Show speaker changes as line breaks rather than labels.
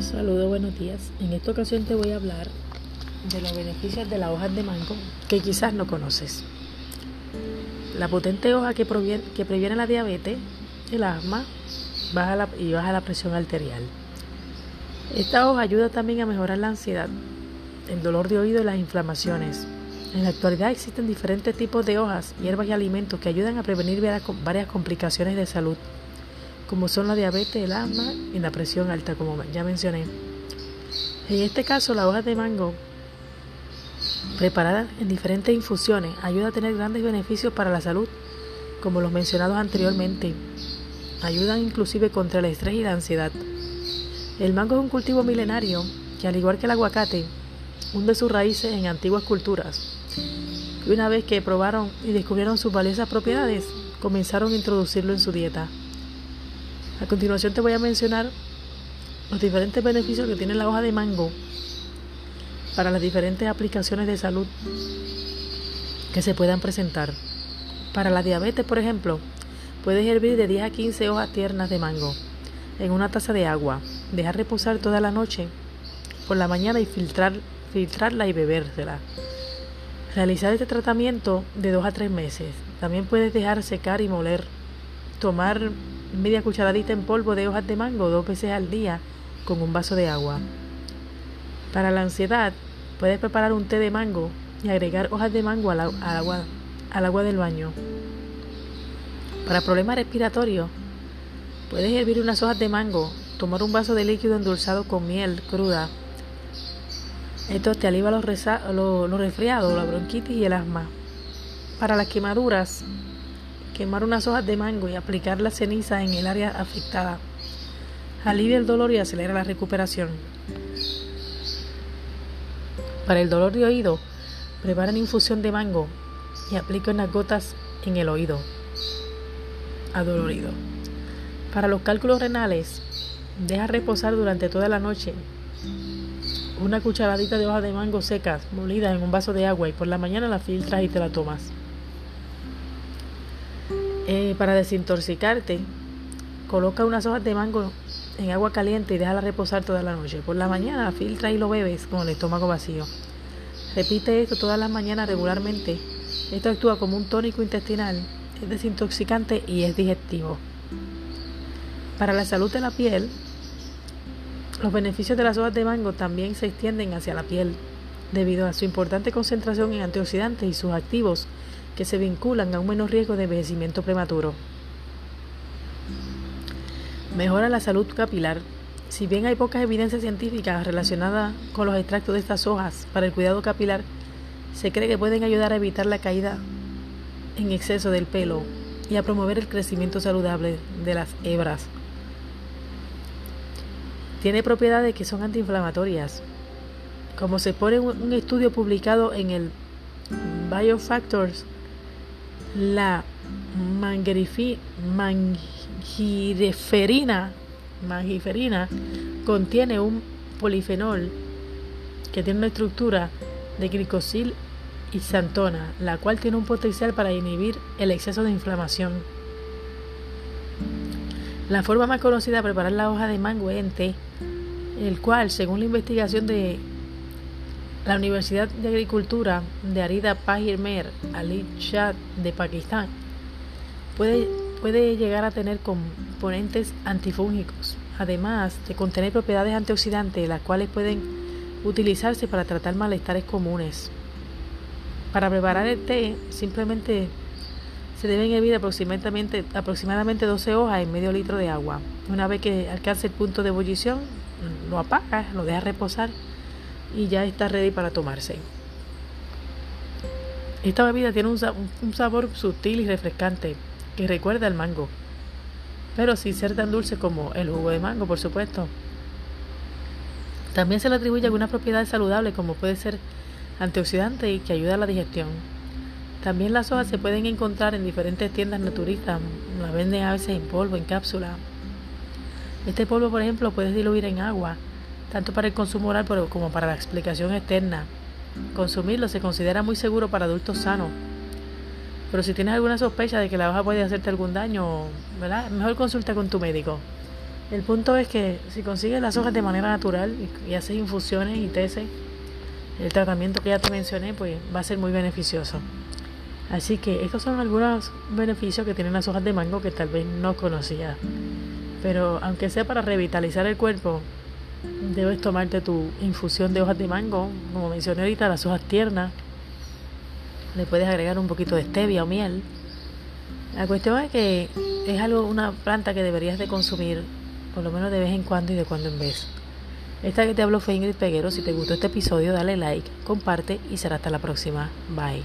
Saludos, buenos días. En esta ocasión te voy a hablar de los beneficios de las hojas de mango que quizás no conoces. La potente hoja que, que previene la diabetes, el asma baja la, y baja la presión arterial. Esta hoja ayuda también a mejorar la ansiedad, el dolor de oído y las inflamaciones. En la actualidad existen diferentes tipos de hojas, hierbas y alimentos que ayudan a prevenir varias complicaciones de salud como son la diabetes, el asma y la presión alta, como ya mencioné. En este caso, la hoja de mango, preparada en diferentes infusiones, ayuda a tener grandes beneficios para la salud, como los mencionados anteriormente. Ayudan inclusive contra el estrés y la ansiedad. El mango es un cultivo milenario que, al igual que el aguacate, hunde sus raíces en antiguas culturas. Una vez que probaron y descubrieron sus valiosas propiedades, comenzaron a introducirlo en su dieta. A continuación te voy a mencionar los diferentes beneficios que tiene la hoja de mango para las diferentes aplicaciones de salud que se puedan presentar. Para la diabetes, por ejemplo, puedes hervir de 10 a 15 hojas tiernas de mango en una taza de agua, dejar reposar toda la noche por la mañana y filtrar, filtrarla y bebérsela. Realizar este tratamiento de 2 a 3 meses. También puedes dejar secar y moler. Tomar media cucharadita en polvo de hojas de mango dos veces al día con un vaso de agua. Para la ansiedad, puedes preparar un té de mango y agregar hojas de mango al, agua, del baño. Para problemas respiratorios, puedes hervir unas hojas de mango, tomar un vaso de líquido endulzado con miel cruda. Esto te alivia los, los resfriados, la bronquitis y el asma. Para las quemaduras, quemar unas hojas de mango y aplicar la ceniza en el área afectada. Alivia el dolor y acelera la recuperación. Para el dolor de oído, preparen infusión de mango y apliquen unas gotas en el oído adolorido. Para los cálculos renales, deja reposar durante toda la noche una cucharadita de hojas de mango secas molidas en un vaso de agua y por la mañana la filtras y te la tomas. Eh, para desintoxicarte, coloca unas hojas de mango en agua caliente y déjala reposar toda la noche. Por la mañana filtra y lo bebes con el estómago vacío. Repite esto todas las mañanas regularmente. Esto actúa como un tónico intestinal, es desintoxicante y es digestivo. Para la salud de la piel, los beneficios de las hojas de mango también se extienden hacia la piel debido a su importante concentración en antioxidantes y sus activos que se vinculan a un menor riesgo de envejecimiento prematuro. Mejora la salud capilar. Si bien hay pocas evidencias científicas relacionadas con los extractos de estas hojas para el cuidado capilar, se cree que pueden ayudar a evitar la caída en exceso del pelo y a promover el crecimiento saludable de las hebras. Tiene propiedades que son antiinflamatorias, como se pone en un estudio publicado en el Biofactors la mangiferina, mangiferina contiene un polifenol que tiene una estructura de glicosil y santona, la cual tiene un potencial para inhibir el exceso de inflamación. La forma más conocida de preparar la hoja de mango es en té, el cual, según la investigación de la Universidad de Agricultura de Arida Pajirmer, Ali Shah de Pakistán, puede, puede llegar a tener componentes antifúngicos, además de contener propiedades antioxidantes, las cuales pueden utilizarse para tratar malestares comunes. Para preparar el té, simplemente se deben hervir aproximadamente, aproximadamente 12 hojas en medio litro de agua. Una vez que alcance el punto de ebullición, lo apagas, lo dejas reposar y ya está ready para tomarse. Esta bebida tiene un, sabor sutil y refrescante que recuerda al mango, pero sin ser tan dulce como el jugo de mango, por supuesto. También se le atribuye algunas propiedades saludables como puede ser antioxidante y que ayuda a la digestión. También las hojas se pueden encontrar en diferentes tiendas naturistas, la venden a veces en polvo, en cápsula. Este polvo, por ejemplo, puedes diluir en agua tanto para el consumo oral como para la explicación externa. Consumirlo se considera muy seguro para adultos sanos. Pero si tienes alguna sospecha de que la hoja puede hacerte algún daño, ¿verdad? mejor consulta con tu médico. El punto es que si consigues las hojas de manera natural y, haces infusiones y teces, el tratamiento que ya te mencioné, pues va a ser muy beneficioso. Así que estos son algunos beneficios que tienen las hojas de mango que tal vez no conocías. Pero aunque sea para revitalizar el cuerpo, debes tomarte tu infusión de hojas de mango, como mencioné ahorita, las hojas tiernas. Le puedes agregar un poquito de stevia o miel. La cuestión es que es algo, una planta que deberías de consumir por lo menos de vez en cuando y de cuando en vez. Esta que te hablo fue Ingrid Peguero. Si te gustó este episodio, dale like, comparte y será hasta la próxima. Bye.